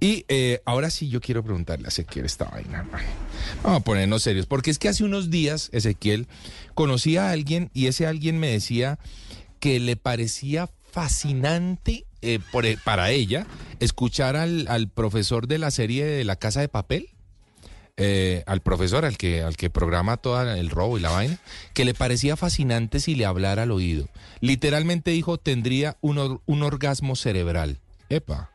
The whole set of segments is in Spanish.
Y eh, ahora sí yo quiero preguntarle a Ezequiel esta vaina. Vamos a ponernos serios, porque es que hace unos días, Ezequiel, conocí a alguien y ese alguien me decía que le parecía fascinante eh, e, para ella escuchar al, profesor de la serie de La Casa de Papel. Eh, al profesor, al que, al que programa todo el robo y la vaina, que le parecía fascinante si le hablara al oído. Literalmente dijo, tendría un, un orgasmo cerebral. Epa,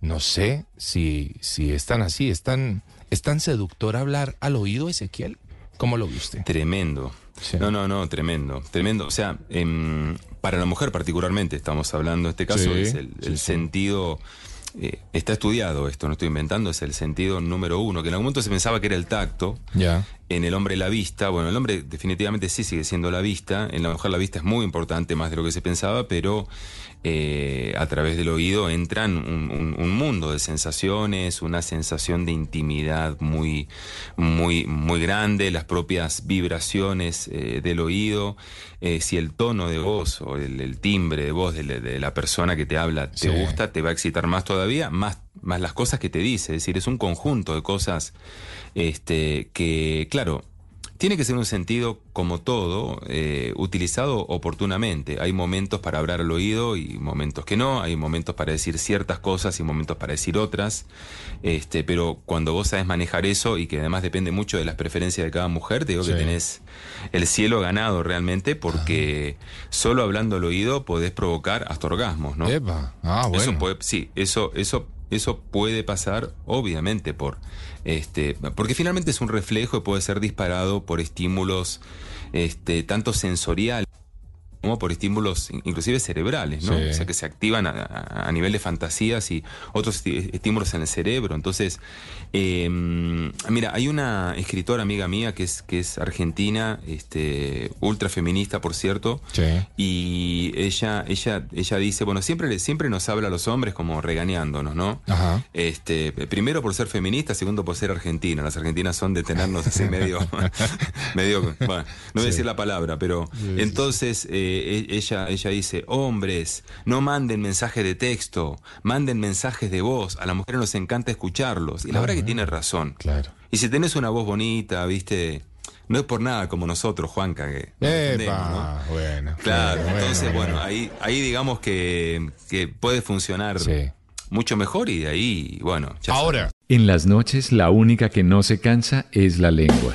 no sé si, si es tan así, es tan, es tan seductor hablar al oído, Ezequiel. ¿Cómo lo viste? Tremendo. Sí. No, no, no, tremendo. Tremendo. O sea, em, para la mujer particularmente, estamos hablando este caso, Sí, es el, sí, el sí. sentido. eh, está estudiado esto, no estoy inventando, es el sentido número uno, que en algún momento se pensaba que era el tacto, Ya. En el hombre la vista, bueno, el hombre definitivamente sí sigue siendo la vista, en la mujer la vista es muy importante, más de lo que se pensaba, pero eh, a través del oído entran un, un- un mundo de sensaciones, una sensación de intimidad muy, muy, muy grande, las propias vibraciones eh, del oído, eh, si el tono de voz o el, el timbre de voz de la, de la persona que te habla te Sí. gusta, te va a excitar más todavía, más, más las cosas que te dice, es decir, es un conjunto de cosas este, que, claro, tiene que ser un sentido, como todo, eh, utilizado oportunamente. Hay momentos para hablar al oído y momentos que no, hay momentos para decir ciertas cosas y momentos para decir otras, este, pero cuando vos sabes manejar eso y que además depende mucho de las preferencias de cada mujer, te digo Sí. que tenés el cielo ganado realmente porque solo hablando al oído podés provocar hasta orgasmos, ¿no? Epa. Ah, bueno. Eso puede, sí, eso, eso, eso puede pasar, obviamente, por este, porque finalmente es un reflejo y puede ser disparado por estímulos, este, tanto sensoriales como por estímulos in- inclusive cerebrales, ¿no? Sí. O sea, que se activan a, nivel de fantasías y otros estímulos en el cerebro. Entonces, eh, mira, hay una escritora amiga mía que es, que es argentina, este, ultra feminista, por cierto, Sí. y ella, ella, ella dice, bueno, siempre, siempre nos habla a los hombres como regañándonos, ¿no? Ajá. Este, primero por ser feminista, segundo por ser argentina. Las argentinas son de tenernos así medio, medio, bueno, no voy a decir la palabra, pero entonces eh, e- ella, ella dice, hombres, no manden mensajes de texto, manden mensajes de voz. A las mujeres nos encanta escucharlos. Y la Ah, verdad que tiene razón. Claro. Y si tenés una voz bonita, viste, no es por nada como nosotros, Juanca, que. Epa. Bueno. Claro, bueno, entonces, bueno, bueno. ahí, ahí digamos que, que puede funcionar Sí. mucho mejor y de ahí, bueno, ya Ahora. En las noches la única que no se cansa es la lengua.